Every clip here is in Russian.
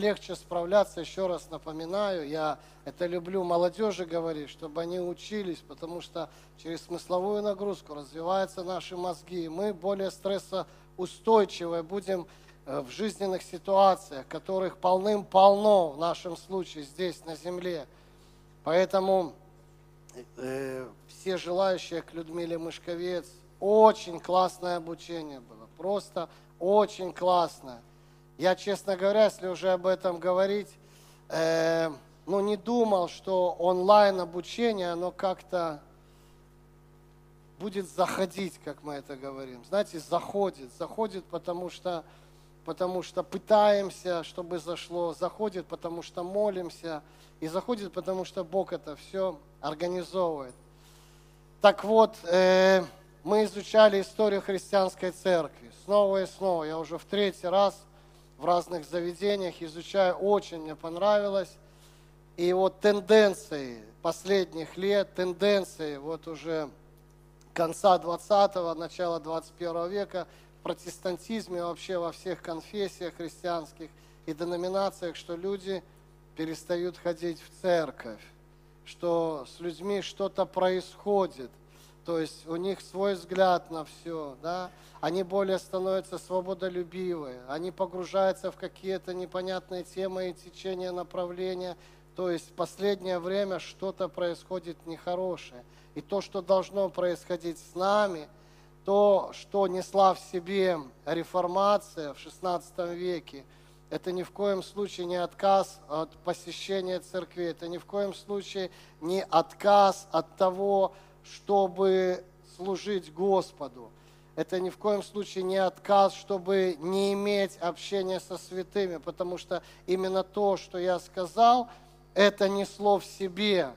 легче справляться, еще раз напоминаю, я это люблю молодежи говорить, чтобы они учились, потому что через смысловую нагрузку развиваются наши мозги, и мы более стрессоустойчивые будем э, в жизненных ситуациях, которых полным-полно в нашем случае здесь, на земле. Поэтому э, все желающие к Людмиле Мышковец, очень классное обучение было, просто очень классное. Я, честно говоря, если уже об этом говорить, э, ну, не думал, что онлайн обучение, оно как-то будет заходить, как мы это говорим. Знаете, заходит. Заходит, потому что, потому что пытаемся, чтобы зашло. Заходит, потому что молимся. И заходит, потому что Бог это все организовывает. Так вот, э, мы изучали историю христианской церкви снова и снова. Я уже в третий раз – в разных заведениях, изучаю, очень мне понравилось. И вот тенденции последних лет, тенденции вот уже конца 20-го, начала 21 века в протестантизме, вообще во всех конфессиях христианских и деноминациях, что люди перестают ходить в церковь, что с людьми что-то происходит, то есть у них свой взгляд на все, да, они более становятся свободолюбивые, они погружаются в какие-то непонятные темы и течения, направления, то есть в последнее время что-то происходит нехорошее. И то, что должно происходить с нами, то, что несла в себе реформация в XVI веке, это ни в коем случае не отказ от посещения церкви, это ни в коем случае не отказ от того, чтобы служить Господу. Это ни в коем случае не отказ, чтобы не иметь общения со святыми, потому что именно то, что я сказал, это несло в себе.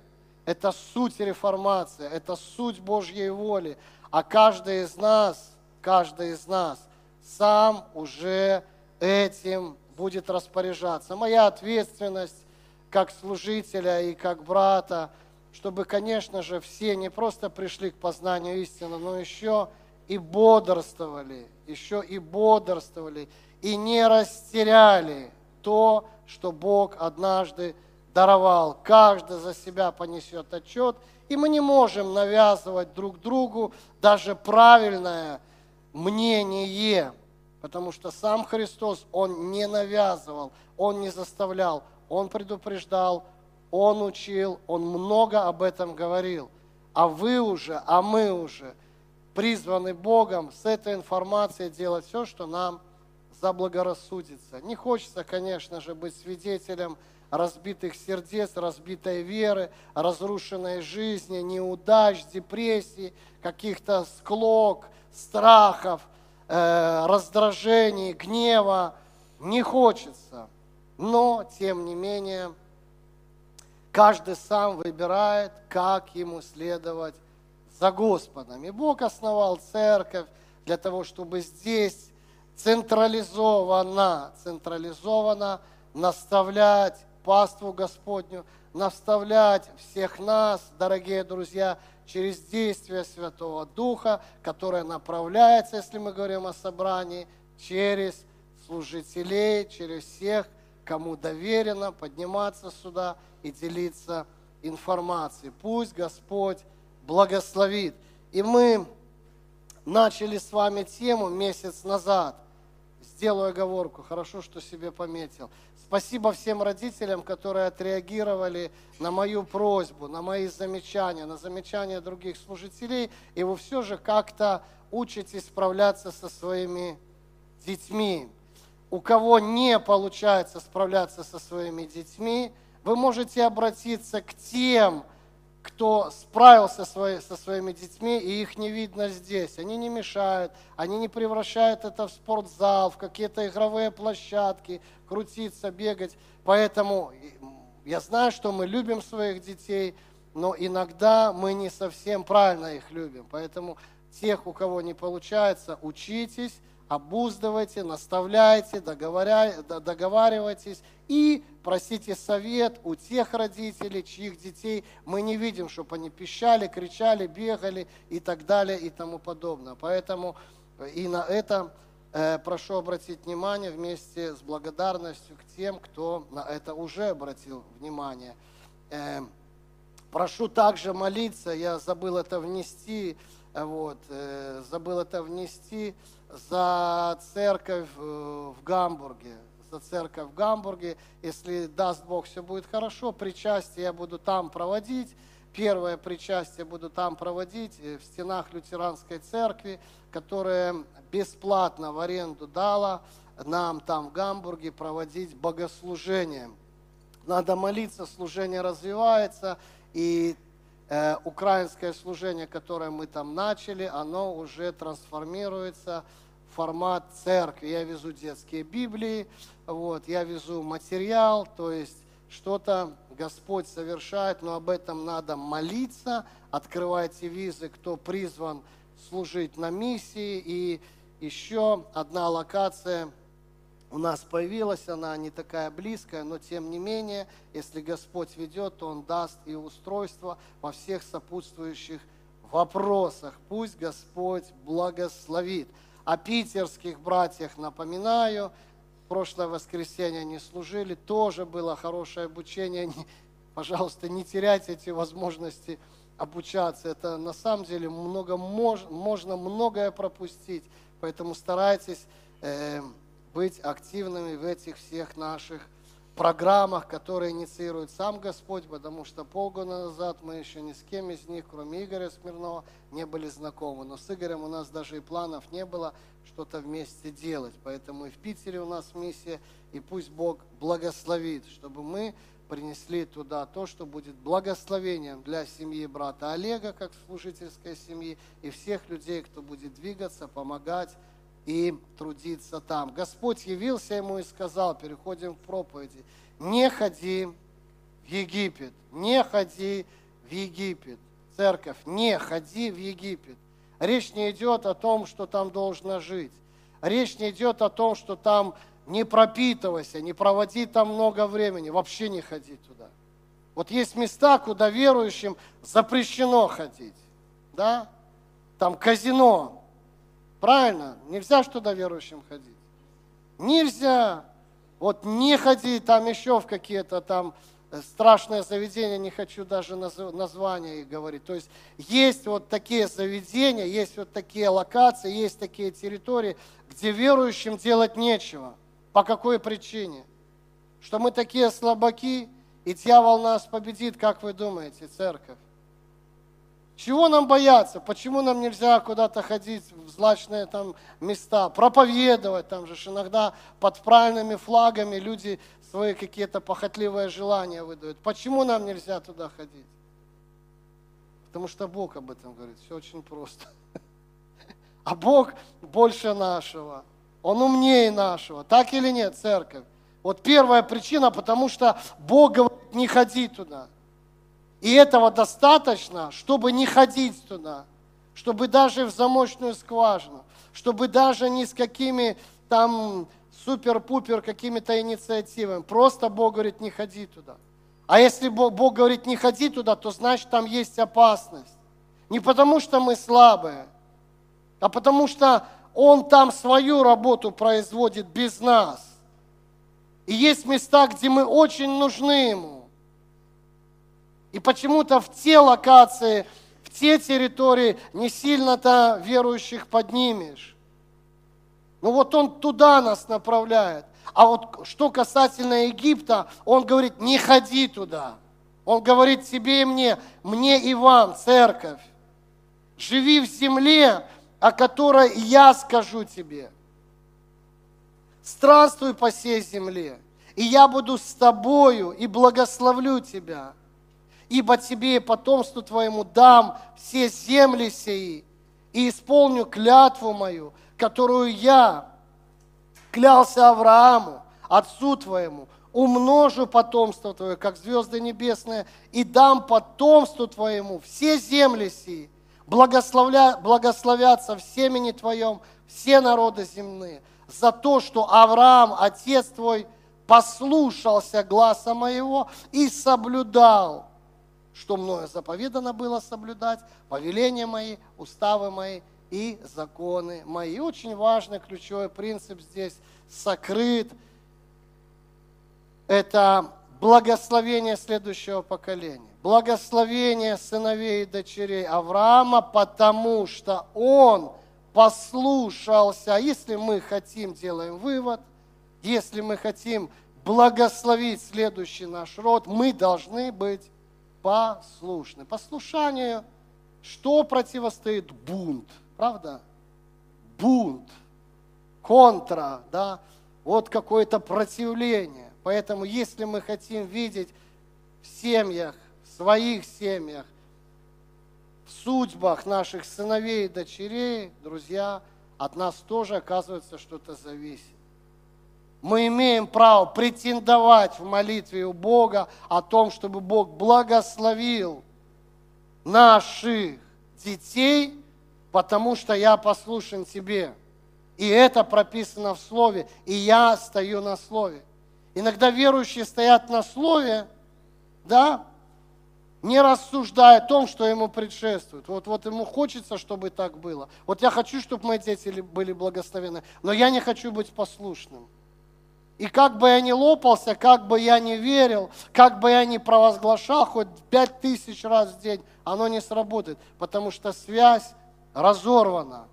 Это суть реформации, это суть Божьей воли. А каждый из нас, каждый из нас сам уже этим будет распоряжаться. Моя ответственность как служителя и как брата – чтобы, конечно же, все не просто пришли к познанию истины, но еще и бодрствовали, еще и бодрствовали, и не растеряли то, что Бог однажды даровал. Каждый за себя понесет отчет, и мы не можем навязывать друг другу даже правильное мнение, потому что сам Христос, Он не навязывал, Он не заставлял, Он предупреждал, он учил, он много об этом говорил. А вы уже, а мы уже призваны Богом с этой информацией делать все, что нам заблагорассудится. Не хочется, конечно же, быть свидетелем разбитых сердец, разбитой веры, разрушенной жизни, неудач, депрессий, каких-то склок, страхов, э, раздражений, гнева. Не хочется. Но, тем не менее, Каждый сам выбирает, как ему следовать за Господом. И Бог основал церковь для того, чтобы здесь централизованно, централизованно наставлять паству Господню, наставлять всех нас, дорогие друзья, через действие Святого Духа, которое направляется, если мы говорим о собрании, через служителей, через всех, кому доверено подниматься сюда и делиться информацией. Пусть Господь благословит. И мы начали с вами тему месяц назад. Сделаю оговорку, хорошо, что себе пометил. Спасибо всем родителям, которые отреагировали на мою просьбу, на мои замечания, на замечания других служителей, и вы все же как-то учитесь справляться со своими детьми. У кого не получается справляться со своими детьми, вы можете обратиться к тем, кто справился со своими детьми, и их не видно здесь. Они не мешают, они не превращают это в спортзал, в какие-то игровые площадки, крутиться, бегать. Поэтому я знаю, что мы любим своих детей, но иногда мы не совсем правильно их любим. Поэтому тех, у кого не получается, учитесь, обуздывайте, наставляйте, договаривайтесь и просите совет у тех родителей, чьих детей мы не видим, чтобы они пищали, кричали, бегали и так далее и тому подобное. Поэтому э, и на это э, прошу обратить внимание вместе с благодарностью к тем, кто на это уже обратил внимание. Э, прошу также молиться, я забыл это внести, вот, забыл это внести за церковь в Гамбурге, за церковь в Гамбурге. Если даст Бог, все будет хорошо. Причастие я буду там проводить. Первое причастие буду там проводить э, в стенах лютеранской церкви, которая бесплатно в аренду дала нам там в Гамбурге проводить богослужение. Надо молиться, служение развивается, и э, украинское служение, которое мы там начали, оно уже трансформируется формат церкви. Я везу детские Библии, вот, я везу материал, то есть что-то Господь совершает, но об этом надо молиться. Открывайте визы, кто призван служить на миссии. И еще одна локация у нас появилась, она не такая близкая, но тем не менее, если Господь ведет, то Он даст и устройство во всех сопутствующих вопросах. Пусть Господь благословит. О питерских братьях напоминаю – прошлое воскресенье они служили, тоже было хорошее обучение. Пожалуйста, не теряйте эти возможности обучаться. Это на самом деле много, можно многое пропустить. Поэтому старайтесь э, быть активными в этих всех наших программах, которые инициирует сам Господь, потому что полгода назад мы еще ни с кем из них, кроме Игоря Смирнова, не были знакомы. Но с Игорем у нас даже и планов не было что-то вместе делать. Поэтому и в Питере у нас миссия, и пусть Бог благословит, чтобы мы принесли туда то, что будет благословением для семьи брата Олега, как служительской семьи, и всех людей, кто будет двигаться, помогать и трудиться там. Господь явился ему и сказал, переходим к проповеди, не ходи в Египет, не ходи в Египет. Церковь, не ходи в Египет. Речь не идет о том, что там должно жить. Речь не идет о том, что там не пропитывайся, не проводи там много времени, вообще не ходи туда. Вот есть места, куда верующим запрещено ходить. Да? Там казино, Правильно? Нельзя ж туда верующим ходить. Нельзя. Вот не ходи там еще в какие-то там э, страшные заведения, не хочу даже названия их говорить. То есть есть вот такие заведения, есть вот такие локации, есть такие территории, где верующим делать нечего. По какой причине? Что мы такие слабаки, и дьявол нас победит, как вы думаете, церковь? Чего нам бояться? Почему нам нельзя куда-то ходить в злачные там места, проповедовать? Там же иногда под правильными флагами люди свои какие-то похотливые желания выдают. Почему нам нельзя туда ходить? Потому что Бог об этом говорит. Все очень просто. А Бог больше нашего. Он умнее нашего. Так или нет, церковь? Вот первая причина, потому что Бог говорит, не ходи туда. И этого достаточно, чтобы не ходить туда, чтобы даже в замочную скважину, чтобы даже ни с какими там супер-пупер какими-то инициативами. Просто Бог говорит, не ходи туда. А если Бог, Бог говорит, не ходи туда, то значит там есть опасность. Не потому что мы слабые, а потому что Он там свою работу производит без нас. И есть места, где мы очень нужны Ему. И почему-то в те локации, в те территории не сильно-то верующих поднимешь. Ну вот он туда нас направляет. А вот что касательно Египта, он говорит, не ходи туда. Он говорит тебе и мне, мне и вам, церковь. Живи в земле, о которой я скажу тебе. Странствуй по всей земле, и я буду с тобою и благословлю тебя ибо тебе и потомству твоему дам все земли сии, и исполню клятву мою, которую я клялся Аврааму, отцу твоему, умножу потомство твое, как звезды небесные, и дам потомству твоему все земли сии, благословля, благословятся в семени твоем все народы земные, за то, что Авраам, отец твой, послушался гласа моего и соблюдал что мною заповедано было соблюдать, повеления мои, уставы мои и законы мои. очень важный ключевой принцип здесь сокрыт. Это благословение следующего поколения. Благословение сыновей и дочерей Авраама, потому что он послушался. Если мы хотим, делаем вывод, если мы хотим благословить следующий наш род, мы должны быть послушны. Послушанию, что противостоит бунт, правда? Бунт, контра, да, вот какое-то противление. Поэтому, если мы хотим видеть в семьях, в своих семьях, в судьбах наших сыновей и дочерей, друзья, от нас тоже, оказывается, что-то зависит. Мы имеем право претендовать в молитве у Бога о том, чтобы Бог благословил наших детей, потому что я послушен Тебе. И это прописано в Слове, и я стою на Слове. Иногда верующие стоят на Слове, да, не рассуждая о том, что ему предшествует. Вот, вот ему хочется, чтобы так было. Вот я хочу, чтобы мои дети были благословены, но я не хочу быть послушным. И как бы я ни лопался, как бы я ни верил, как бы я ни провозглашал хоть пять тысяч раз в день, оно не сработает, потому что связь разорвана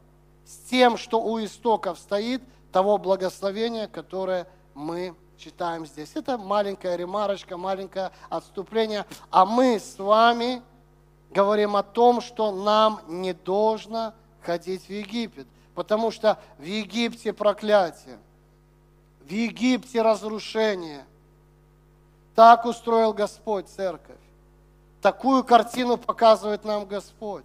с тем, что у истоков стоит того благословения, которое мы читаем здесь. Это маленькая ремарочка, маленькое отступление. А мы с вами говорим о том, что нам не должно ходить в Египет, потому что в Египте проклятие, в Египте разрушение. Так устроил Господь церковь. Такую картину показывает нам Господь.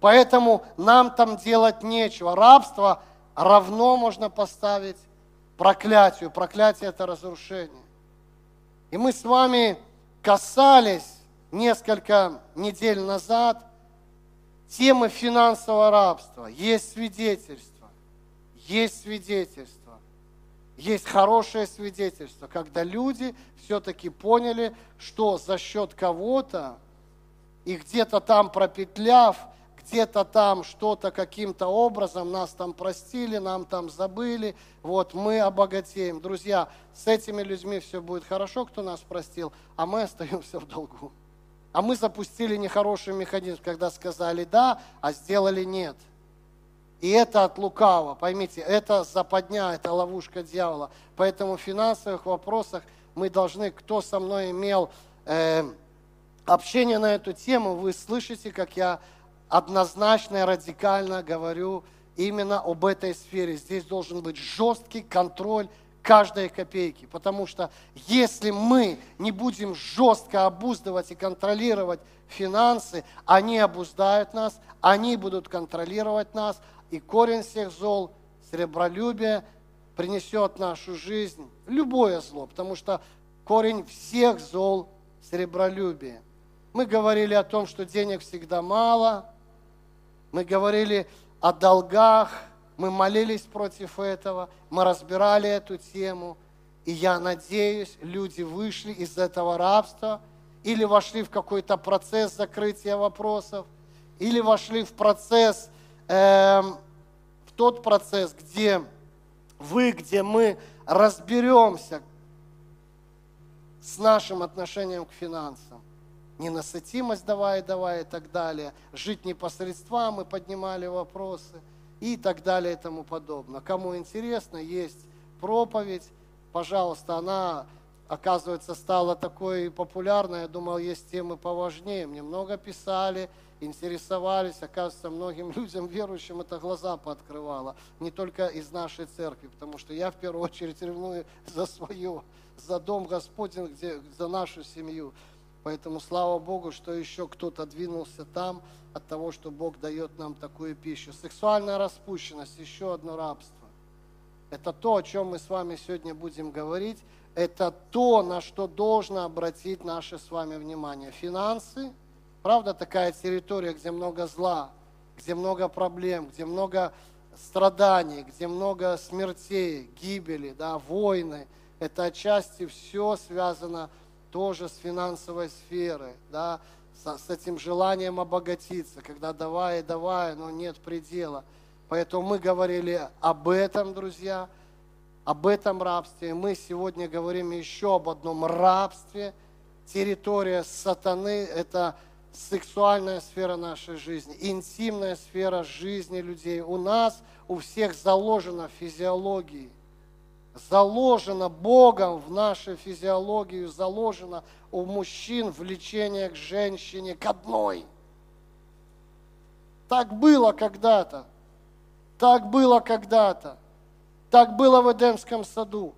Поэтому нам там делать нечего. Рабство равно можно поставить проклятию. Проклятие – это разрушение. И мы с вами касались несколько недель назад темы финансового рабства. Есть свидетельство. Есть свидетельство. Есть хорошее свидетельство, когда люди все-таки поняли, что за счет кого-то и где-то там пропетляв – где-то там что-то каким-то образом, нас там простили, нам там забыли, вот мы обогатеем. Друзья, с этими людьми все будет хорошо, кто нас простил, а мы остаемся в долгу. А мы запустили нехороший механизм, когда сказали да, а сделали нет. И это от лукава, поймите, это западня, это ловушка дьявола. Поэтому в финансовых вопросах мы должны, кто со мной имел э, общение на эту тему, вы слышите, как я однозначно и радикально говорю именно об этой сфере. Здесь должен быть жесткий контроль каждой копейки, потому что если мы не будем жестко обуздывать и контролировать финансы, они обуздают нас, они будут контролировать нас, и корень всех зол, сребролюбие, принесет в нашу жизнь любое зло, потому что корень всех зол – сребролюбие. Мы говорили о том, что денег всегда мало – мы говорили о долгах, мы молились против этого, мы разбирали эту тему. И я надеюсь, люди вышли из этого рабства или вошли в какой-то процесс закрытия вопросов, или вошли в процесс, в тот процесс, где вы, где мы разберемся с нашим отношением к финансам. Ненасытимость давай, давай и так далее, жить непосредством, мы поднимали вопросы и так далее и тому подобное. Кому интересно, есть проповедь, пожалуйста, она, оказывается, стала такой популярной, я думал, есть темы поважнее, мне много писали, интересовались, оказывается, многим людям, верующим, это глаза пооткрывало, не только из нашей церкви, потому что я в первую очередь ревную за свое, за дом Господень, где, за нашу семью. Поэтому слава Богу, что еще кто-то двинулся там от того, что Бог дает нам такую пищу. Сексуальная распущенность, еще одно рабство. Это то, о чем мы с вами сегодня будем говорить. Это то, на что должно обратить наше с вами внимание. Финансы, правда, такая территория, где много зла, где много проблем, где много страданий, где много смертей, гибели, да, войны. Это отчасти все связано тоже с финансовой сферы, да, с, с этим желанием обогатиться, когда давай давай, но нет предела. Поэтому мы говорили об этом, друзья, об этом рабстве. Мы сегодня говорим еще об одном рабстве. Территория сатаны – это сексуальная сфера нашей жизни, интимная сфера жизни людей. У нас, у всех заложено в физиологии, заложено Богом в нашу физиологию, заложено у мужчин влечение к женщине, к одной. Так было когда-то. Так было когда-то. Так было в Эдемском саду.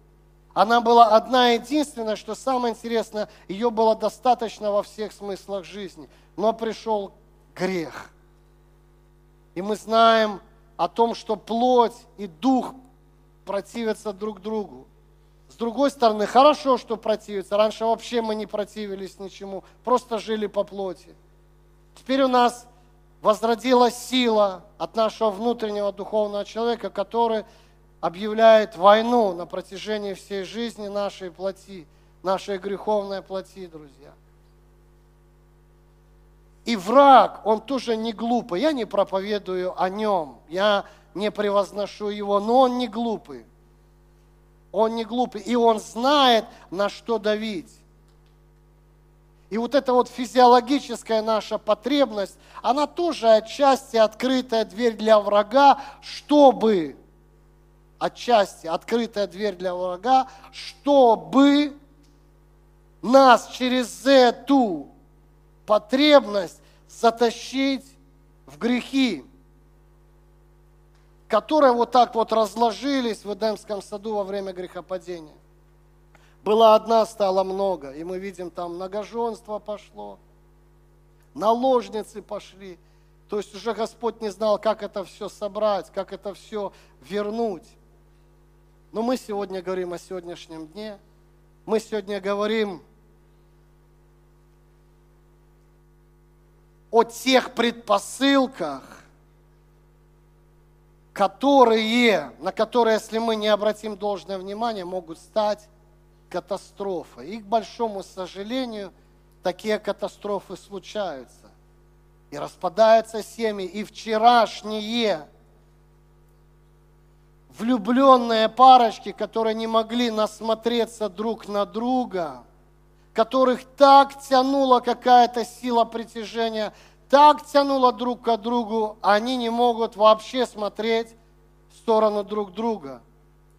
Она была одна единственная, что самое интересное, ее было достаточно во всех смыслах жизни. Но пришел грех. И мы знаем о том, что плоть и дух противятся друг другу. С другой стороны, хорошо, что противятся. Раньше вообще мы не противились ничему, просто жили по плоти. Теперь у нас возродилась сила от нашего внутреннего духовного человека, который объявляет войну на протяжении всей жизни нашей плоти, нашей греховной плоти, друзья. И враг, он тоже не глупый. Я не проповедую о нем, я не превозношу его, но он не глупый. Он не глупый, и он знает, на что давить. И вот эта вот физиологическая наша потребность, она тоже отчасти открытая дверь для врага, чтобы отчасти открытая дверь для врага, чтобы нас через эту потребность затащить в грехи, которые вот так вот разложились в Эдемском саду во время грехопадения. Была одна, стало много, и мы видим, там многоженство пошло, наложницы пошли. То есть уже Господь не знал, как это все собрать, как это все вернуть. Но мы сегодня говорим о сегодняшнем дне. Мы сегодня говорим о тех предпосылках, которые, на которые, если мы не обратим должное внимание, могут стать катастрофой. И, к большому сожалению, такие катастрофы случаются. И распадаются семьи. И вчерашние влюбленные парочки, которые не могли насмотреться друг на друга, которых так тянула какая-то сила притяжения, так тянула друг к другу, они не могут вообще смотреть в сторону друг друга.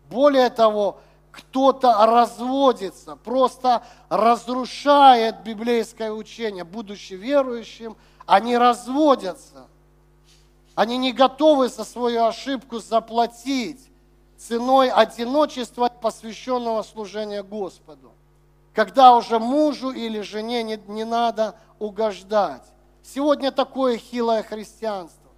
Более того, кто-то разводится, просто разрушает библейское учение. Будучи верующим, они разводятся. Они не готовы за свою ошибку заплатить ценой одиночества, посвященного служения Господу. Когда уже мужу или жене не, не надо угождать. Сегодня такое хилое христианство.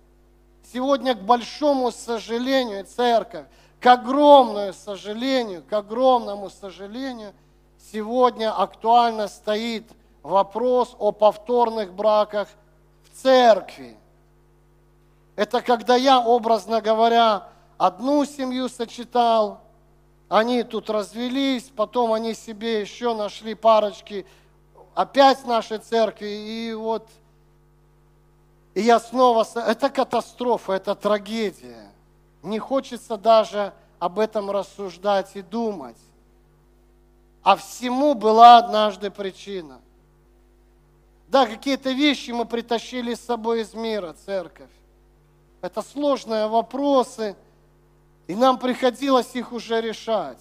Сегодня, к большому сожалению, церковь, к огромному сожалению, к огромному сожалению, сегодня актуально стоит вопрос о повторных браках в церкви. Это когда я, образно говоря, одну семью сочетал, они тут развелись, потом они себе еще нашли парочки опять в нашей церкви, и вот и я снова... Это катастрофа, это трагедия. Не хочется даже об этом рассуждать и думать. А всему была однажды причина. Да, какие-то вещи мы притащили с собой из мира, церковь. Это сложные вопросы, и нам приходилось их уже решать.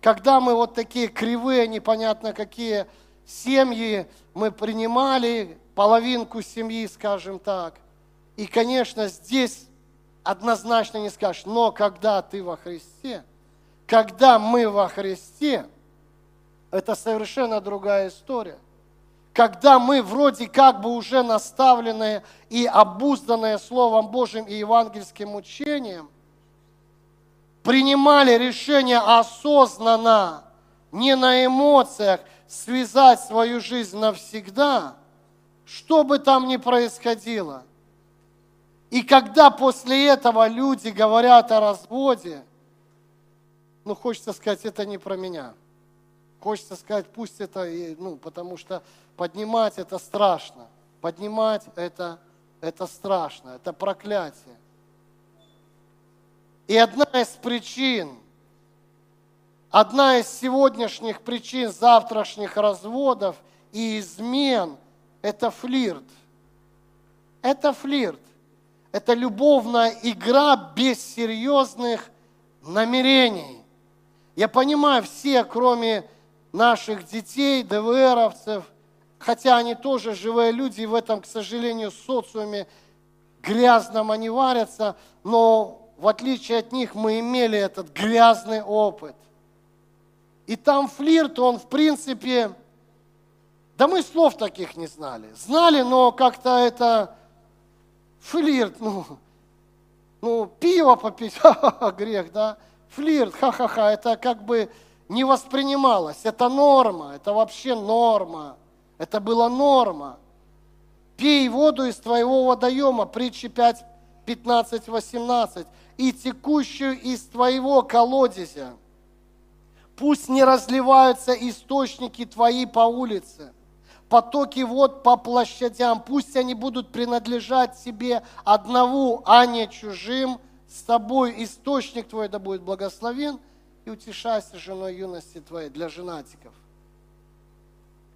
Когда мы вот такие кривые, непонятно какие семьи мы принимали, половинку семьи, скажем так. И, конечно, здесь однозначно не скажешь, но когда ты во Христе, когда мы во Христе, это совершенно другая история – когда мы вроде как бы уже наставленные и обузданные Словом Божьим и евангельским учением, принимали решение осознанно, не на эмоциях, связать свою жизнь навсегда, что бы там ни происходило. И когда после этого люди говорят о разводе, ну, хочется сказать, это не про меня – Хочется сказать, пусть это, ну, потому что поднимать это страшно. Поднимать это, это страшно, это проклятие. И одна из причин, одна из сегодняшних причин завтрашних разводов и измен – это флирт. Это флирт. Это любовная игра без серьезных намерений. Я понимаю, все, кроме наших детей, ДВРовцев, хотя они тоже живые люди, и в этом, к сожалению, социуме грязном они варятся, но в отличие от них, мы имели этот грязный опыт. И там флирт, он в принципе, да мы слов таких не знали. Знали, но как-то это флирт, ну, ну пиво попить, ха-ха-ха, грех, да? Флирт, ха-ха-ха, это как бы не воспринималось. Это норма, это вообще норма. Это была норма. Пей воду из твоего водоема, притчи 5, 15, 18 и текущую из твоего колодезя. Пусть не разливаются источники твои по улице, потоки вод по площадям, пусть они будут принадлежать себе одному, а не чужим. С тобой источник твой да будет благословен, и утешайся женой юности твоей для женатиков.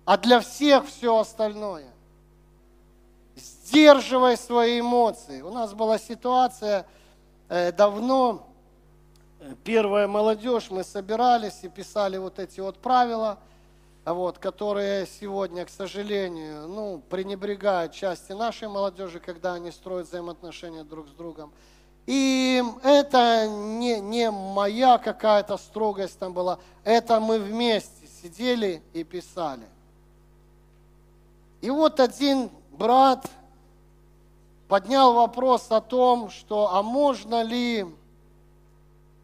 А для всех все остальное. Сдерживай свои эмоции. У нас была ситуация, Э, давно, первая молодежь, мы собирались и писали вот эти вот правила, вот, которые сегодня, к сожалению, ну, пренебрегают части нашей молодежи, когда они строят взаимоотношения друг с другом. И это не, не моя какая-то строгость там была, это мы вместе сидели и писали. И вот один брат, поднял вопрос о том, что а можно ли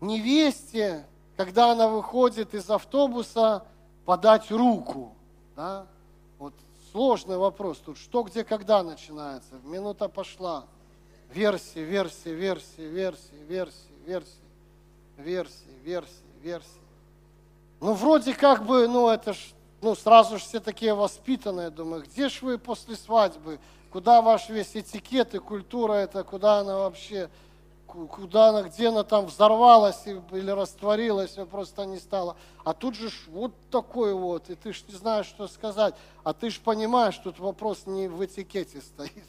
невесте, когда она выходит из автобуса, подать руку? Да? Вот сложный вопрос тут. Что, где, когда начинается? Минута пошла. Версии, версии, версии, версии, версии, версии, версии, версии, версии. Ну, вроде как бы, ну, это ж, ну, сразу же все такие воспитанные, думаю, где ж вы после свадьбы? Куда ваш весь этикет и культура это, куда она вообще, куда она, где она там взорвалась или растворилась, просто не стала. А тут же вот такой вот, и ты ж не знаешь, что сказать. А ты ж понимаешь, тут вопрос не в этикете стоит.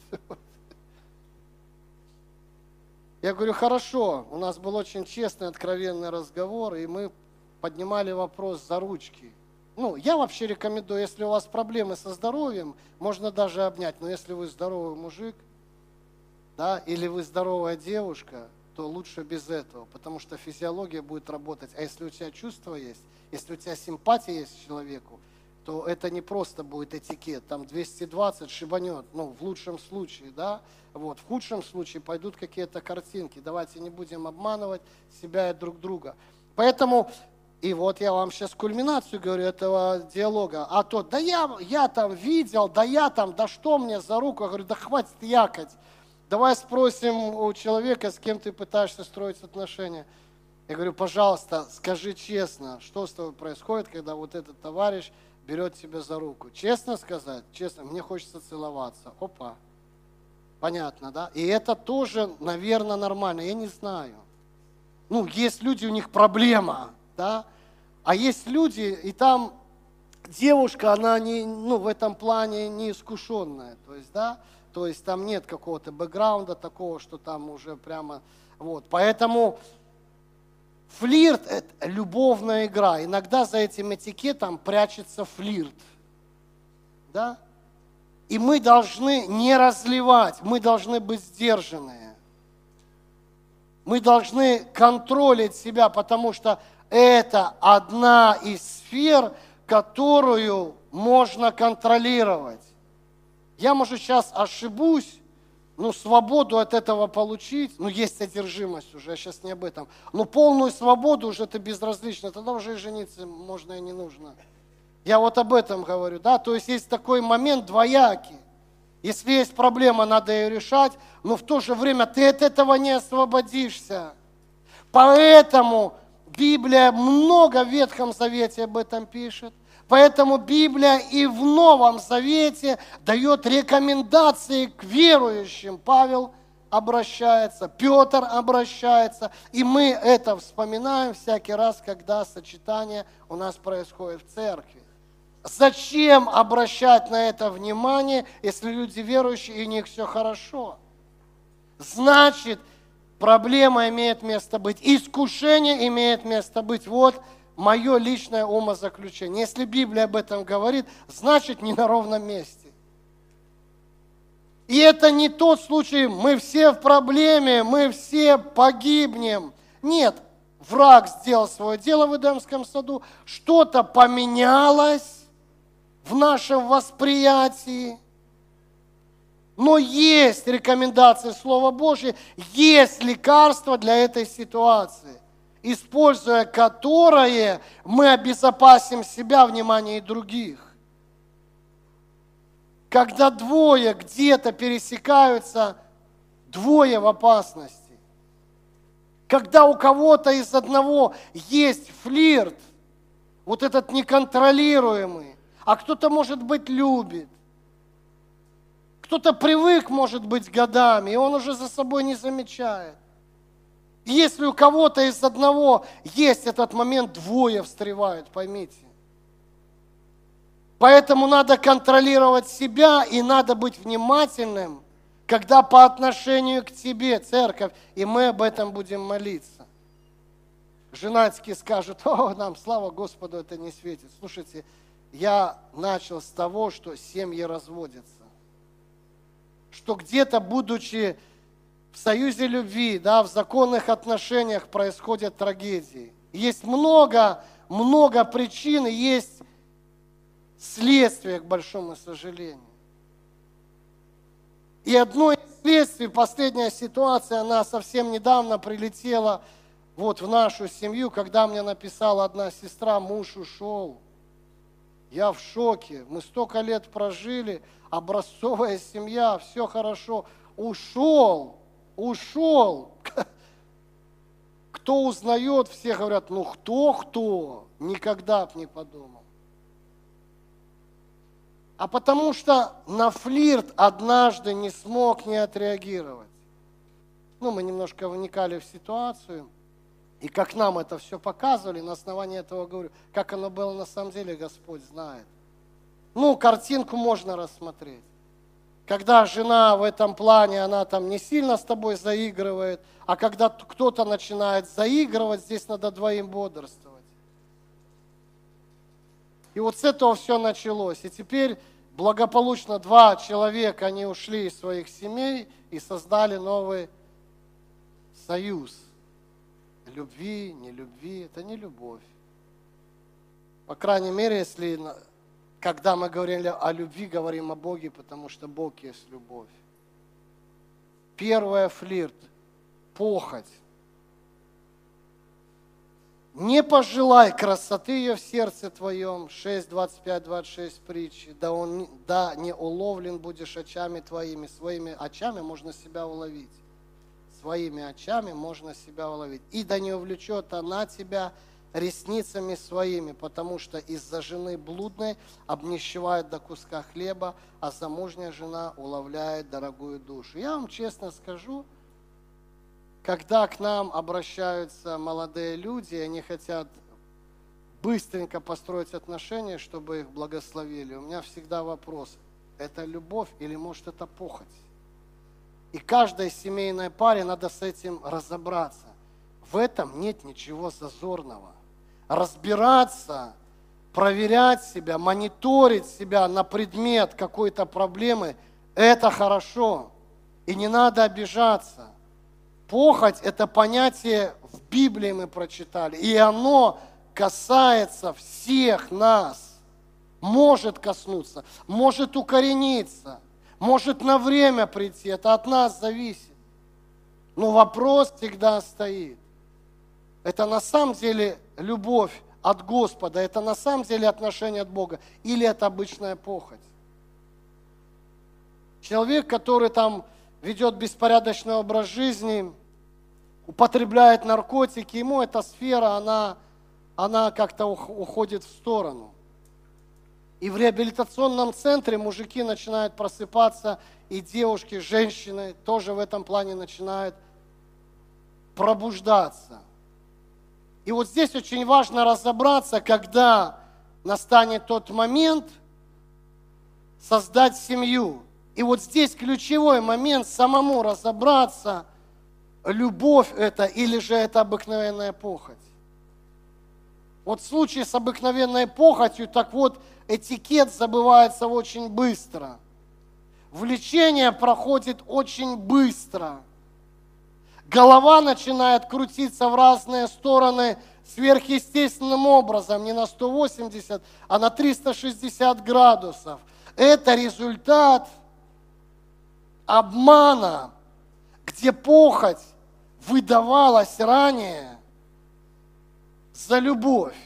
Я говорю, хорошо, у нас был очень честный, откровенный разговор, и мы поднимали вопрос за ручки. Ну, я вообще рекомендую, если у вас проблемы со здоровьем, можно даже обнять. Но если вы здоровый мужик, да, или вы здоровая девушка, то лучше без этого, потому что физиология будет работать. А если у тебя чувство есть, если у тебя симпатия есть к человеку, то это не просто будет этикет, там 220 шибанет, ну, в лучшем случае, да, вот, в худшем случае пойдут какие-то картинки, давайте не будем обманывать себя и друг друга. Поэтому и вот я вам сейчас кульминацию говорю этого диалога. А то, да я, я там видел, да я там, да что мне за руку? Я говорю, да хватит якать. Давай спросим у человека, с кем ты пытаешься строить отношения. Я говорю, пожалуйста, скажи честно, что с тобой происходит, когда вот этот товарищ берет тебя за руку. Честно сказать, честно, мне хочется целоваться. Опа. Понятно, да? И это тоже, наверное, нормально. Я не знаю. Ну, есть люди, у них проблема да? А есть люди, и там девушка, она не, ну, в этом плане не искушенная, то есть, да, то есть там нет какого-то бэкграунда такого, что там уже прямо, вот, поэтому флирт – это любовная игра, иногда за этим этикетом прячется флирт, да, и мы должны не разливать, мы должны быть сдержанные, мы должны контролить себя, потому что это одна из сфер, которую можно контролировать. Я, может, сейчас ошибусь, ну, свободу от этого получить, ну, есть одержимость уже, я сейчас не об этом, но полную свободу уже это безразлично, тогда уже и жениться можно и не нужно. Я вот об этом говорю, да, то есть есть такой момент двоякий. Если есть проблема, надо ее решать, но в то же время ты от этого не освободишься. Поэтому Библия много в Ветхом Завете об этом пишет. Поэтому Библия и в Новом Завете дает рекомендации к верующим. Павел обращается, Петр обращается, и мы это вспоминаем всякий раз, когда сочетание у нас происходит в церкви. Зачем обращать на это внимание, если люди верующие и у них все хорошо? Значит, проблема имеет место быть, искушение имеет место быть. Вот мое личное умозаключение. Если Библия об этом говорит, значит не на ровном месте. И это не тот случай, мы все в проблеме, мы все погибнем. Нет, враг сделал свое дело в Эдемском саду, что-то поменялось, в нашем восприятии. Но есть рекомендации Слова Божьего, есть лекарство для этой ситуации, используя которое мы обезопасим себя, внимание и других. Когда двое где-то пересекаются, двое в опасности. Когда у кого-то из одного есть флирт, вот этот неконтролируемый, а кто-то, может быть, любит. Кто-то привык, может быть, годами, и он уже за собой не замечает. если у кого-то из одного есть этот момент, двое встревают, поймите. Поэтому надо контролировать себя и надо быть внимательным, когда по отношению к тебе, церковь, и мы об этом будем молиться. Женатики скажут, о, нам, слава Господу, это не светит. Слушайте, я начал с того, что семьи разводятся. Что где-то, будучи в союзе любви, да, в законных отношениях происходят трагедии. Есть много, много причин, есть следствие, к большому сожалению. И одно из следствий, последняя ситуация, она совсем недавно прилетела вот в нашу семью, когда мне написала одна сестра, муж ушел – я в шоке. Мы столько лет прожили, образцовая семья, все хорошо. Ушел, ушел. Кто узнает, все говорят, ну кто-кто, никогда б не подумал. А потому что на флирт однажды не смог не отреагировать. Ну, мы немножко вникали в ситуацию – и как нам это все показывали, на основании этого говорю, как оно было на самом деле, Господь знает. Ну, картинку можно рассмотреть. Когда жена в этом плане, она там не сильно с тобой заигрывает, а когда кто-то начинает заигрывать, здесь надо двоим бодрствовать. И вот с этого все началось. И теперь благополучно два человека, они ушли из своих семей и создали новый союз – любви, не любви, это не любовь. По крайней мере, если когда мы говорим о любви, говорим о Боге, потому что Бог есть любовь. Первое флирт, похоть. Не пожелай красоты ее в сердце твоем, 6, 25, 26 притчи, да, он, да не уловлен будешь очами твоими, своими очами можно себя уловить своими очами можно себя уловить. И да не увлечет она тебя ресницами своими, потому что из-за жены блудной обнищевает до куска хлеба, а замужняя жена уловляет дорогую душу. Я вам честно скажу, когда к нам обращаются молодые люди, они хотят быстренько построить отношения, чтобы их благословили, у меня всегда вопрос, это любовь или может это похоть? И каждой семейной паре надо с этим разобраться. В этом нет ничего зазорного. Разбираться, проверять себя, мониторить себя на предмет какой-то проблемы – это хорошо. И не надо обижаться. Похоть – это понятие в Библии мы прочитали. И оно касается всех нас. Может коснуться, может укорениться – может на время прийти, это от нас зависит. Но вопрос всегда стоит. Это на самом деле любовь от Господа, это на самом деле отношение от Бога, или это обычная похоть. Человек, который там ведет беспорядочный образ жизни, употребляет наркотики, ему эта сфера, она, она как-то уходит в сторону. И в реабилитационном центре мужики начинают просыпаться, и девушки, женщины тоже в этом плане начинают пробуждаться. И вот здесь очень важно разобраться, когда настанет тот момент создать семью. И вот здесь ключевой момент самому разобраться, любовь это или же это обыкновенная похоть. Вот в случае с обыкновенной похотью, так вот, этикет забывается очень быстро. Влечение проходит очень быстро. Голова начинает крутиться в разные стороны сверхъестественным образом, не на 180, а на 360 градусов. Это результат обмана, где похоть выдавалась ранее за любовь.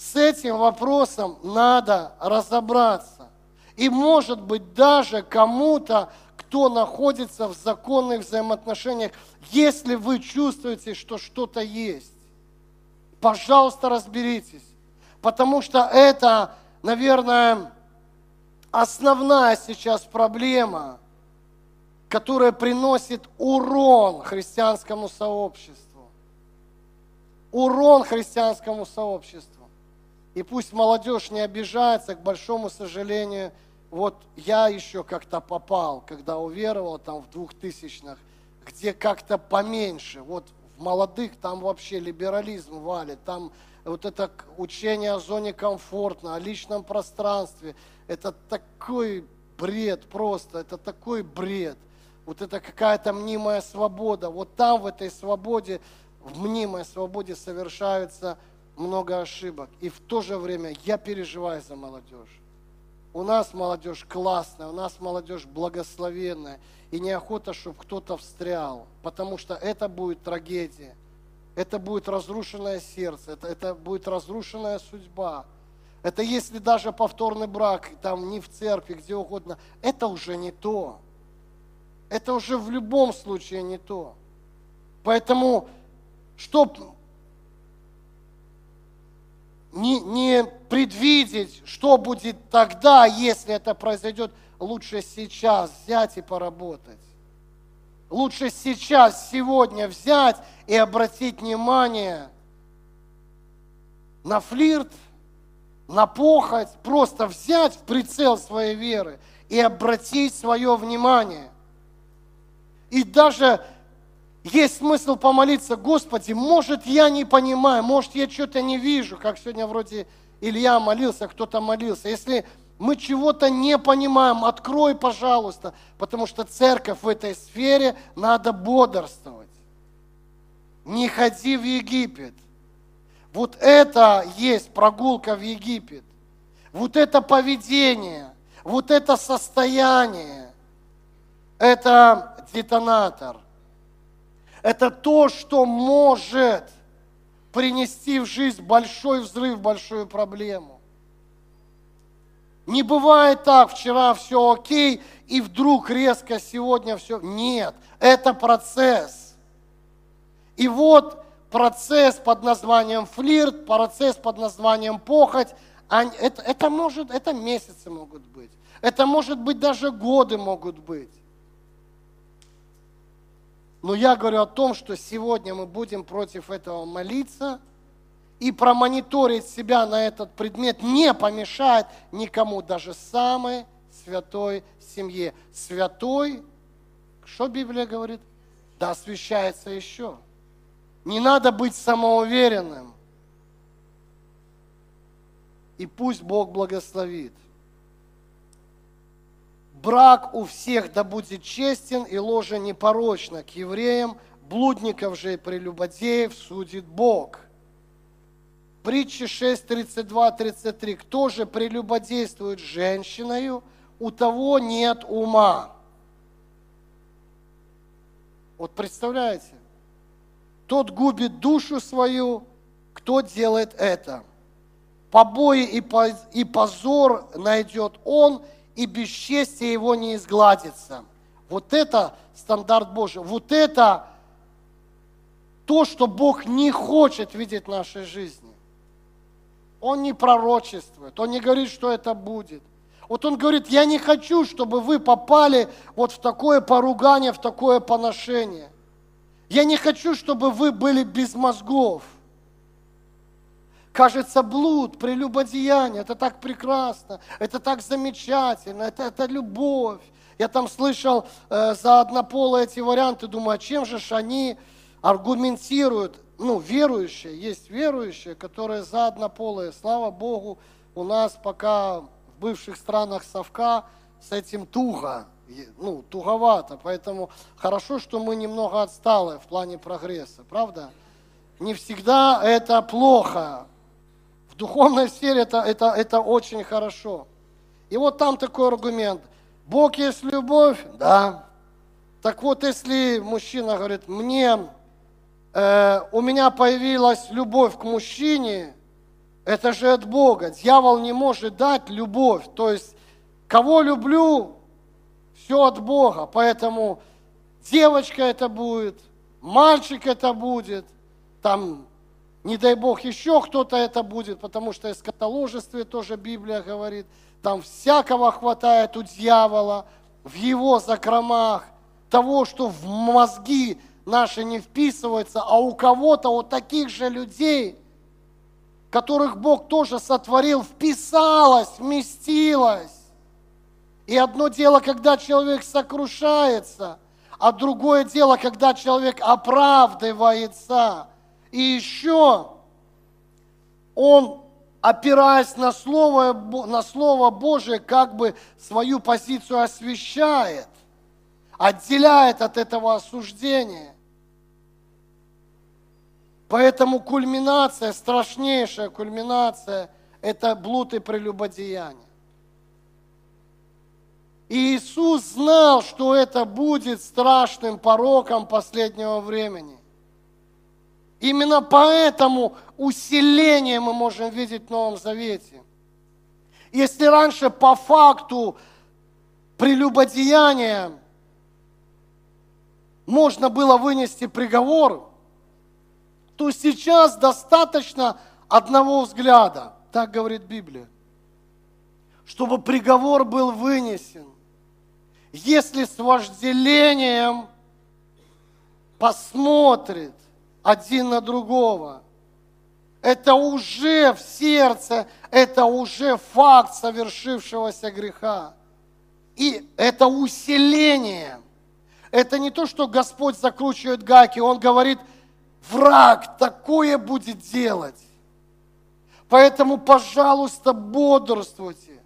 С этим вопросом надо разобраться. И может быть даже кому-то, кто находится в законных взаимоотношениях, если вы чувствуете, что что-то есть, пожалуйста, разберитесь. Потому что это, наверное, основная сейчас проблема, которая приносит урон христианскому сообществу урон христианскому сообществу. И пусть молодежь не обижается, к большому сожалению, вот я еще как-то попал, когда уверовал там в двухтысячных, где как-то поменьше. Вот в молодых там вообще либерализм валит, там вот это учение о зоне комфортно, о личном пространстве. Это такой бред просто, это такой бред. Вот это какая-то мнимая свобода. Вот там, в этой свободе, в мнимой свободе совершаются много ошибок. И в то же время я переживаю за молодежь. У нас молодежь классная, у нас молодежь благословенная. И неохота, чтобы кто-то встрял, потому что это будет трагедия. Это будет разрушенное сердце, это, это будет разрушенная судьба. Это если даже повторный брак, там не в церкви, где угодно, это уже не то. Это уже в любом случае не то. Поэтому чтобы не, не предвидеть, что будет тогда, если это произойдет, лучше сейчас взять и поработать. Лучше сейчас, сегодня взять и обратить внимание на флирт, на похоть, просто взять в прицел своей веры и обратить свое внимание. И даже есть смысл помолиться, Господи, может, я не понимаю, может, я что-то не вижу, как сегодня вроде Илья молился, кто-то молился. Если мы чего-то не понимаем, открой, пожалуйста, потому что церковь в этой сфере надо бодрствовать. Не ходи в Египет. Вот это есть прогулка в Египет. Вот это поведение, вот это состояние, это детонатор – это то, что может принести в жизнь большой взрыв, большую проблему. Не бывает так, вчера все окей, и вдруг резко сегодня все. Нет, это процесс. И вот процесс под названием флирт, процесс под названием похоть, это, это может, это месяцы могут быть. Это может быть даже годы могут быть. Но я говорю о том, что сегодня мы будем против этого молиться, и промониторить себя на этот предмет не помешает никому, даже самой святой семье. Святой, что Библия говорит? Да освящается еще. Не надо быть самоуверенным. И пусть Бог благословит. Брак у всех да будет честен, и ложа непорочна. К евреям, блудников же и прелюбодеев судит Бог. Притча 6, 32, 33. Кто же прелюбодействует с женщиною, у того нет ума. Вот представляете? Тот губит душу свою, кто делает это. Побои и позор найдет он, и бесчестие его не изгладится. Вот это стандарт Божий. Вот это то, что Бог не хочет видеть в нашей жизни. Он не пророчествует, он не говорит, что это будет. Вот он говорит, я не хочу, чтобы вы попали вот в такое поругание, в такое поношение. Я не хочу, чтобы вы были без мозгов. Кажется, блуд, прелюбодеяние, это так прекрасно, это так замечательно, это, это любовь. Я там слышал э, за однополые эти варианты, думаю, а чем же они аргументируют? Ну, верующие, есть верующие, которые за однополые. Слава Богу, у нас пока в бывших странах совка с этим туго, ну, туговато. Поэтому хорошо, что мы немного отсталые в плане прогресса, правда? Не всегда это плохо духовной сфере это, это, это очень хорошо. И вот там такой аргумент. Бог есть любовь? Да. Так вот, если мужчина говорит, мне, э, у меня появилась любовь к мужчине, это же от Бога. Дьявол не может дать любовь. То есть, кого люблю, все от Бога. Поэтому девочка это будет, мальчик это будет, там не дай Бог, еще кто-то это будет, потому что эскатоложестве тоже Библия говорит, там всякого хватает у дьявола, в его закромах, того, что в мозги наши не вписывается, а у кого-то, вот таких же людей, которых Бог тоже сотворил, вписалось, вместилось. И одно дело, когда человек сокрушается, а другое дело, когда человек оправдывается – и еще он, опираясь на Слово, на Слово Божие, как бы свою позицию освещает, отделяет от этого осуждения. Поэтому кульминация, страшнейшая кульминация – это блуд и прелюбодеяние. И Иисус знал, что это будет страшным пороком последнего времени. Именно поэтому усиление мы можем видеть в Новом Завете. Если раньше по факту прелюбодеяния можно было вынести приговор, то сейчас достаточно одного взгляда, так говорит Библия, чтобы приговор был вынесен. Если с вожделением посмотрит один на другого. Это уже в сердце, это уже факт совершившегося греха. И это усиление. Это не то, что Господь закручивает гайки, Он говорит, враг такое будет делать. Поэтому, пожалуйста, бодрствуйте.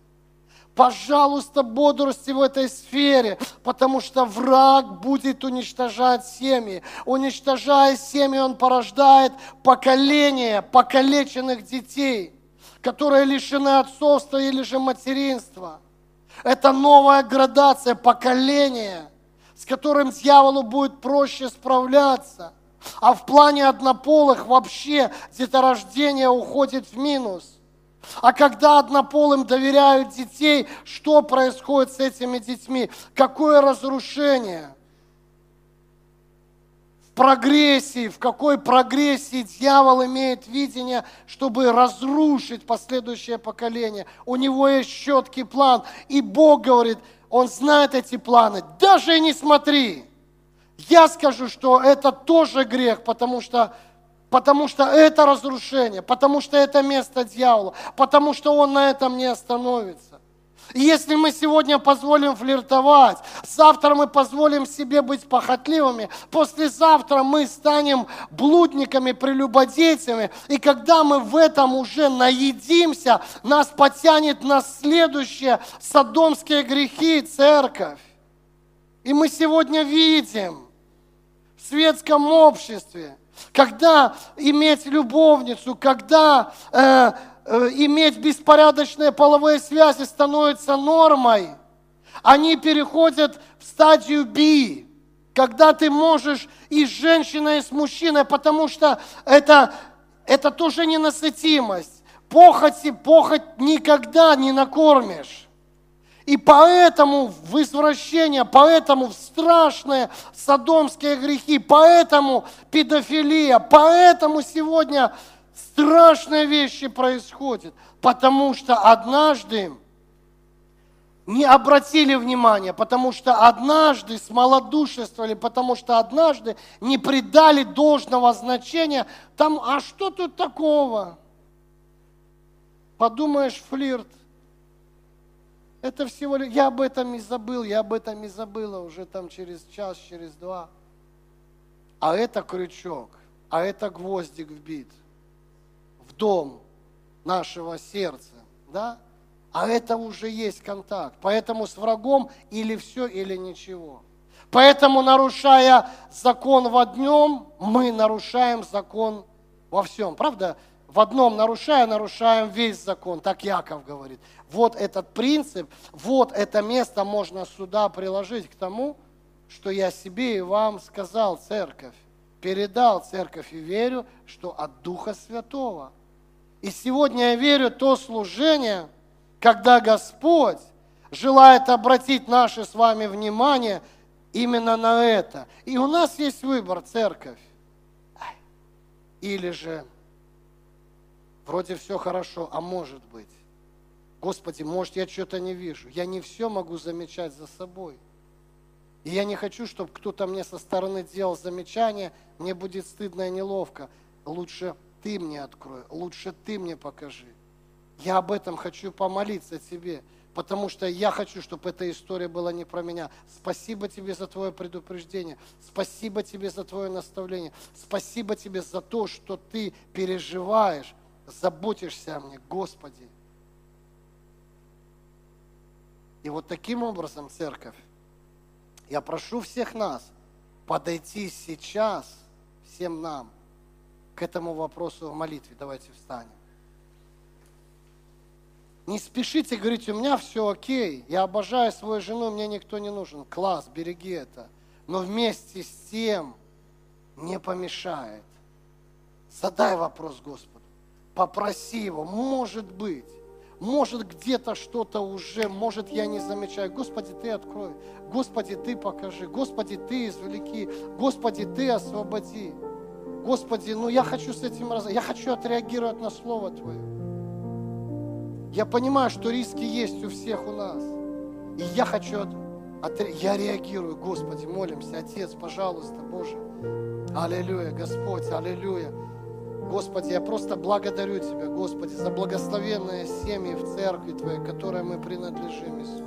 Пожалуйста, бодрости в этой сфере, потому что враг будет уничтожать семьи. Уничтожая семьи, он порождает поколение покалеченных детей, которые лишены отцовства или же материнства. Это новая градация поколения, с которым дьяволу будет проще справляться. А в плане однополых вообще деторождение уходит в минус. А когда однополым доверяют детей, что происходит с этими детьми? Какое разрушение? В прогрессии, в какой прогрессии дьявол имеет видение, чтобы разрушить последующее поколение. У него есть четкий план. И Бог говорит, он знает эти планы. Даже не смотри. Я скажу, что это тоже грех, потому что потому что это разрушение, потому что это место дьявола, потому что он на этом не остановится. И если мы сегодня позволим флиртовать, завтра мы позволим себе быть похотливыми, послезавтра мы станем блудниками, прелюбодейцами, и когда мы в этом уже наедимся, нас потянет на следующее садомские грехи церковь. И мы сегодня видим в светском обществе, когда иметь любовницу, когда э, э, иметь беспорядочные половые связи становится нормой, они переходят в стадию би, когда ты можешь и с женщиной, и с мужчиной, потому что это, это тоже ненасытимость. Похоти, похоть никогда не накормишь. И поэтому в извращение, поэтому в страшные садомские грехи, поэтому педофилия, поэтому сегодня Страшные вещи происходят, потому что однажды не обратили внимания, потому что однажды смолодушествовали, потому что однажды не придали должного значения. Там, а что тут такого? Подумаешь, флирт. Это всего лишь, я об этом и забыл, я об этом и забыла уже там через час, через два. А это крючок, а это гвоздик вбит в дом нашего сердца, да? А это уже есть контакт. Поэтому с врагом или все, или ничего. Поэтому, нарушая закон в одном, мы нарушаем закон во всем. Правда? В одном нарушая, нарушаем весь закон. Так Яков говорит. Вот этот принцип, вот это место можно сюда приложить к тому, что я себе и вам сказал, церковь. Передал церковь и верю, что от Духа Святого. И сегодня я верю то служение, когда Господь желает обратить наше с вами внимание именно на это. И у нас есть выбор, церковь. Или же вроде все хорошо, а может быть. Господи, может я что-то не вижу. Я не все могу замечать за собой. И я не хочу, чтобы кто-то мне со стороны делал замечание, мне будет стыдно и неловко. Лучше ты мне открой, лучше ты мне покажи. Я об этом хочу помолиться тебе, потому что я хочу, чтобы эта история была не про меня. Спасибо тебе за твое предупреждение, спасибо тебе за твое наставление, спасибо тебе за то, что ты переживаешь, заботишься о мне, Господи. И вот таким образом, церковь, я прошу всех нас подойти сейчас, всем нам, к этому вопросу в молитве. Давайте встанем. Не спешите говорить, у меня все окей, я обожаю свою жену, мне никто не нужен. Класс, береги это. Но вместе с тем не помешает. Задай вопрос Господу. Попроси Его, может быть, может где-то что-то уже, может я не замечаю. Господи, Ты открой. Господи, Ты покажи. Господи, Ты извлеки. Господи, Ты освободи. Господи, ну я хочу с этим раз, я хочу отреагировать на Слово Твое. Я понимаю, что риски есть у всех у нас. И я хочу, от, от, я реагирую, Господи, молимся, Отец, пожалуйста, Боже. Аллилуйя, Господь, аллилуйя. Господи, я просто благодарю Тебя, Господи, за благословенные семьи в церкви Твоей, которой мы принадлежим, Иисус.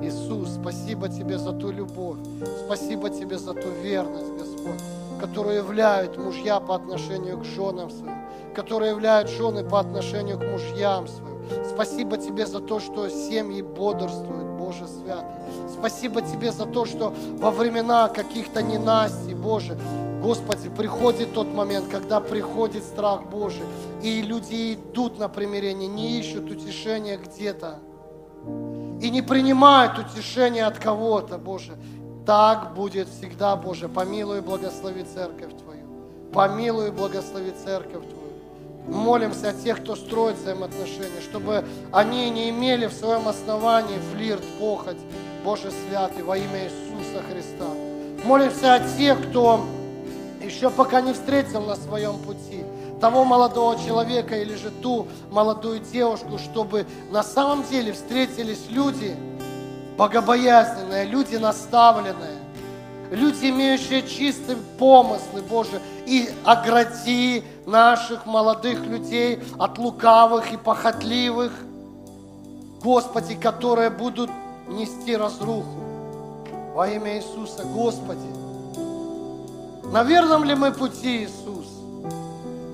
Иисус, спасибо Тебе за ту любовь, спасибо Тебе за ту верность, Господь, которую являют мужья по отношению к женам своим, которые являют жены по отношению к мужьям своим. Спасибо Тебе за то, что семьи бодрствуют, Боже святый. Спасибо Тебе за то, что во времена каких-то ненастий, Боже, Господи, приходит тот момент, когда приходит страх Божий, и люди идут на примирение, не ищут утешения где-то, и не принимают утешения от кого-то, Боже. Так будет всегда, Боже. Помилуй и благослови церковь Твою. Помилуй и благослови церковь Твою молимся о тех, кто строит взаимоотношения, чтобы они не имели в своем основании флирт, похоть, Боже святый, во имя Иисуса Христа. Молимся о тех, кто еще пока не встретил на своем пути того молодого человека или же ту молодую девушку, чтобы на самом деле встретились люди богобоязненные, люди наставленные, люди, имеющие чистые помыслы, Боже, и огради наших молодых людей от лукавых и похотливых, Господи, которые будут нести разруху во имя Иисуса, Господи. На верном ли мы пути, Иисус?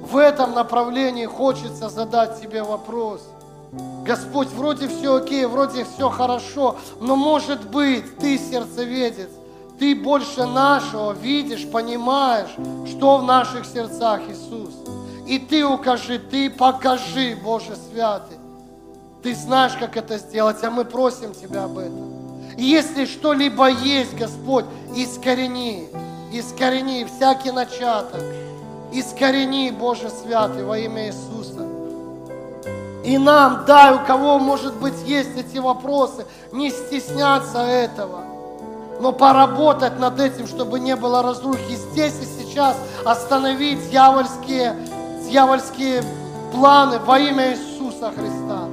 В этом направлении хочется задать Тебе вопрос. Господь, вроде все окей, вроде все хорошо, но может быть, Ты сердцеведец, ты больше нашего видишь, понимаешь, что в наших сердцах, Иисус. И Ты укажи, Ты покажи, Боже святый. Ты знаешь, как это сделать, а мы просим Тебя об этом. Если что-либо есть, Господь, искорени, искорени всякий начаток, искорени, Боже святый, во имя Иисуса. И нам дай, у кого, может быть, есть эти вопросы, не стесняться этого – но поработать над этим, чтобы не было разрухи здесь и сейчас, остановить дьявольские дьявольские планы во имя Иисуса Христа.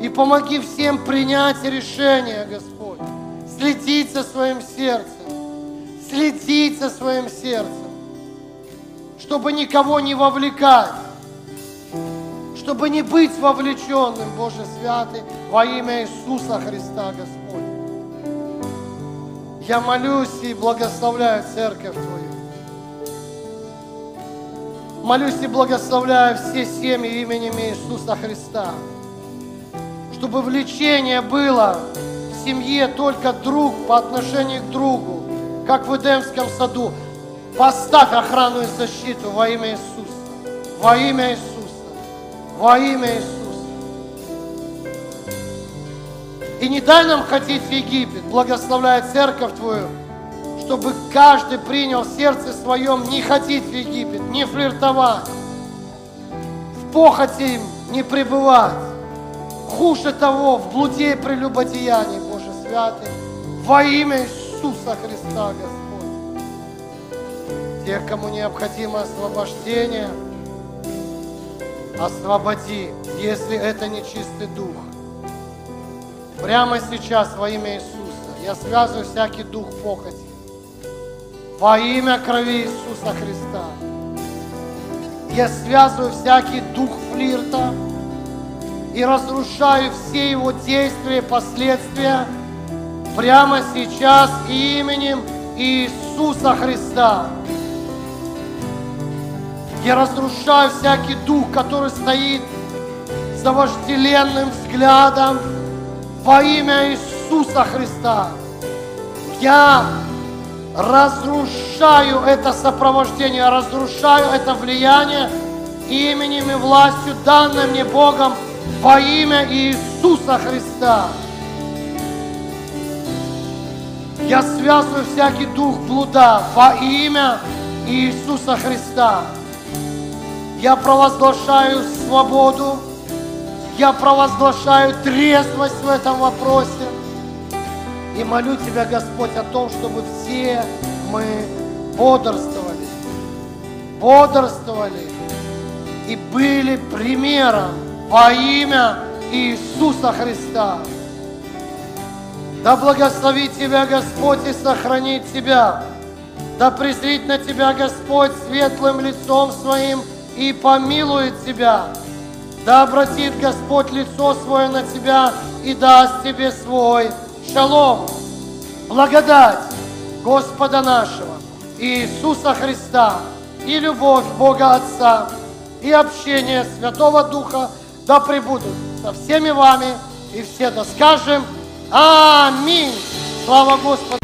И помоги всем принять решение, Господь, следить за своим сердцем, следить за своим сердцем, чтобы никого не вовлекать, чтобы не быть вовлеченным, Боже Святый, во имя Иисуса Христа, Господь. Я молюсь и благословляю церковь Твою. Молюсь и благословляю все семьи именем Иисуса Христа. Чтобы влечение было в семье только друг по отношению к другу, как в Эдемском саду. Поставь охрану и защиту во имя Иисуса. Во имя Иисуса. Во имя Иисуса. И не дай нам ходить в Египет, благословляя церковь Твою, чтобы каждый принял в сердце своем не ходить в Египет, не флиртовать, в похоти не пребывать. Хуже того, в блуде и прелюбодеянии, Боже святый, во имя Иисуса Христа, Господь. Тех, кому необходимо освобождение, освободи, если это не чистый дух. Прямо сейчас во имя Иисуса я связываю всякий дух похоти. Во имя крови Иисуса Христа. Я связываю всякий дух флирта и разрушаю все его действия и последствия прямо сейчас именем Иисуса Христа. Я разрушаю всякий дух, который стоит за вожделенным взглядом, во имя Иисуса Христа. Я разрушаю это сопровождение, разрушаю это влияние именем и властью, данным мне Богом во имя Иисуса Христа. Я связываю всякий дух блуда во имя Иисуса Христа. Я провозглашаю свободу, я провозглашаю трезвость в этом вопросе. И молю Тебя, Господь, о том, чтобы все мы бодрствовали, бодрствовали и были примером во имя Иисуса Христа. Да благословит Тебя Господь и сохранит Тебя. Да презрит на Тебя Господь светлым лицом Своим и помилует Тебя. Да обратит Господь лицо свое на тебя и даст тебе свой шалом, благодать Господа нашего Иисуса Христа и любовь Бога Отца и общение Святого Духа да пребудут со всеми вами и все да скажем Аминь. Слава Господу!